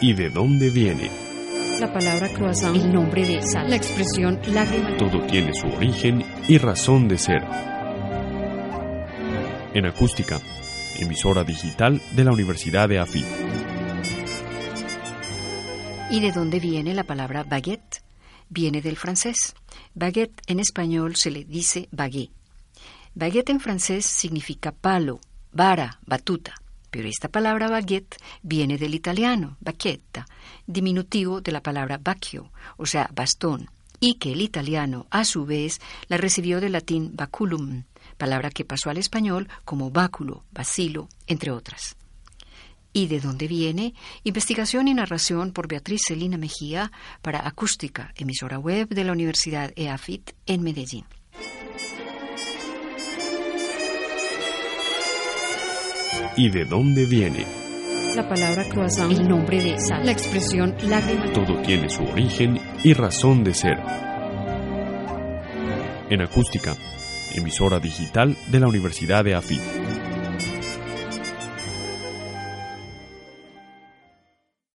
¿Y de dónde viene? La palabra croissant, el nombre de sal, la expresión lágrima. Todo tiene su origen y razón de ser. En acústica, emisora digital de la Universidad de AFIT. ¿Y de dónde viene la palabra baguette? Viene del francés. Baguette en español se le dice baguette. Baguette en francés significa palo, vara, batuta. Pero esta palabra baguette viene del italiano, bacchetta, diminutivo de la palabra bacchio, o sea, bastón, y que el italiano, a su vez, la recibió del latín baculum, palabra que pasó al español como báculo, bacilo, entre otras. ¿Y de dónde viene? Investigación y narración por Beatriz Celina Mejía para Acústica, emisora web de la Universidad EAFIT en Medellín. ¿Y de dónde viene? La palabra croissant, el nombre de sal, la expresión lágrima. Todo tiene su origen y razón de ser. En acústica, emisora digital de la Universidad de AFIT.